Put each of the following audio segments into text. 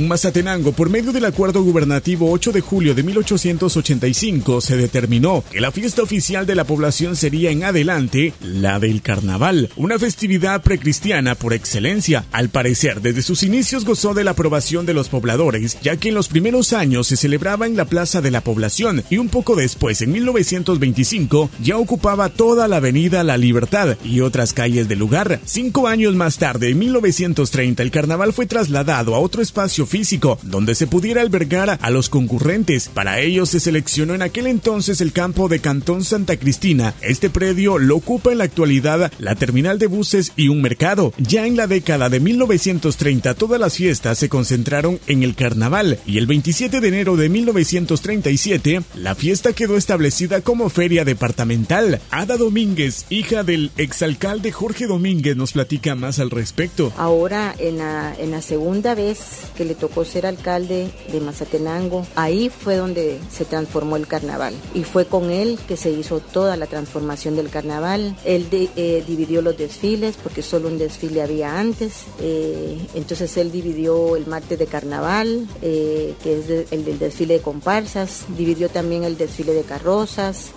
En Mazatenango, por medio del acuerdo gubernativo 8 de julio de 1885, se determinó que la fiesta oficial de la población sería en adelante la del carnaval, una festividad precristiana por excelencia. Al parecer, desde sus inicios gozó de la aprobación de los pobladores, ya que en los primeros años se celebraba en la plaza de la población y un poco después, en 1925, ya ocupaba toda la avenida La Libertad y otras calles del lugar. Cinco años más tarde, en 1930, el carnaval fue trasladado a otro espacio físico donde se pudiera albergar a los concurrentes. Para ello se seleccionó en aquel entonces el campo de Cantón Santa Cristina. Este predio lo ocupa en la actualidad la terminal de buses y un mercado. Ya en la década de 1930 todas las fiestas se concentraron en el carnaval y el 27 de enero de 1937 la fiesta quedó establecida como feria departamental. Ada Domínguez, hija del exalcalde Jorge Domínguez, nos platica más al respecto. Ahora en la, en la segunda vez que le tocó ser alcalde de Mazatenango, ahí fue donde se transformó el carnaval. Y fue con él que se hizo toda la transformación del carnaval. Él eh, dividió los desfiles porque solo un desfile había antes, eh, entonces él dividió el martes de carnaval, eh, que es el del desfile de comparsas, dividió también el desfile de carrozas,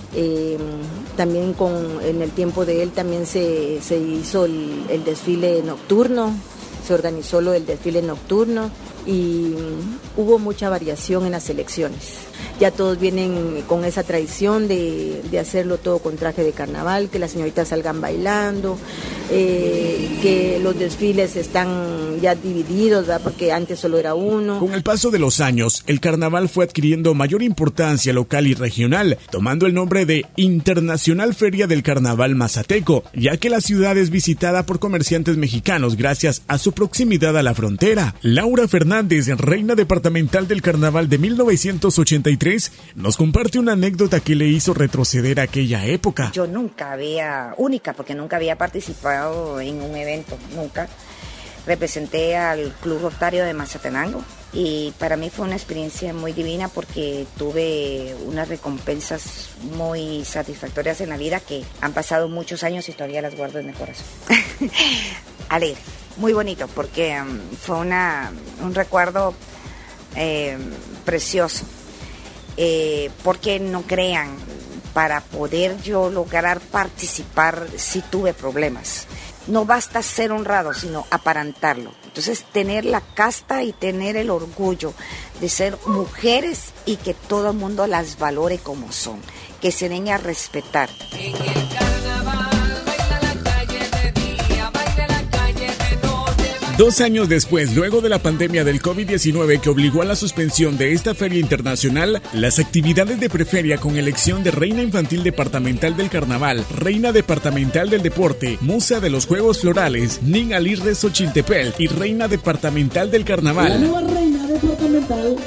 también con, en el tiempo de él también se, se hizo el, el desfile nocturno, se organizó lo del desfile nocturno y hubo mucha variación en las elecciones. Ya todos vienen con esa tradición de, hacerlo todo con traje de carnaval, que las señoritas salgan bailando, eh, que los desfiles están ya divididos, porque antes solo era uno. Con el paso de los años, el carnaval fue adquiriendo mayor importancia local y regional, tomando el nombre de Internacional Feria del Carnaval Mazateco, ya que la ciudad es visitada por comerciantes mexicanos gracias a su proximidad a la frontera. Laura Fernández, reina departamental del carnaval de 1983, nos comparte una anécdota que le hizo retroceder a aquella época. Yo nunca había, única, porque nunca había participado en un evento, nunca. Representé al Club Rotario de Mazatenango y para mí fue una experiencia muy divina porque tuve unas recompensas muy satisfactorias en la vida que han pasado muchos años y todavía las guardo en el corazón. Alegre, muy bonito porque um, fue una, un recuerdo eh, precioso eh, porque no crean, para poder yo lograr participar si tuve problemas. No basta ser honrado, sino aparentarlo. Entonces, tener la casta y tener el orgullo de ser mujeres y que todo el mundo las valore como son, que se den a respetar. Dos años después, luego de la pandemia del COVID-19 que obligó a la suspensión de esta feria internacional, las actividades de preferia con elección de Reina Infantil Departamental del Carnaval, Reina Departamental del Deporte, Musa de los Juegos Florales, Nin Alirre Xochiltepel y Reina Departamental del Carnaval. La nueva Reina Departamental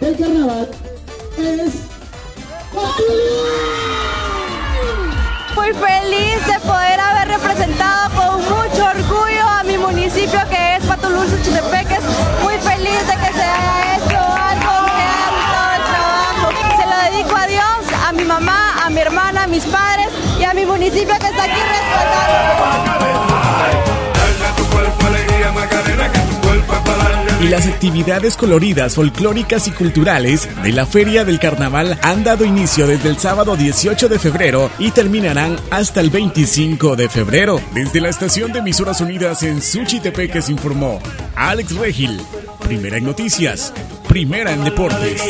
del Carnaval es... Muy feliz de poder haber representado con mucho orgullo municipio que es Patulul, Suchitepeques. Muy feliz de que se haya hecho algo, que haya gustado el trabajo. Se lo dedico a Dios, a mi mamá, a mi hermana, a mis padres y a mi municipio que está aquí respaldando. Y las actividades coloridas, folclóricas y culturales de la Feria del Carnaval han dado inicio desde el sábado 18 de febrero y terminarán hasta el 25 de febrero. Desde la estación de emisoras unidas en Suchitepeques informó Alex Regil. Primera en noticias, primera en deportes.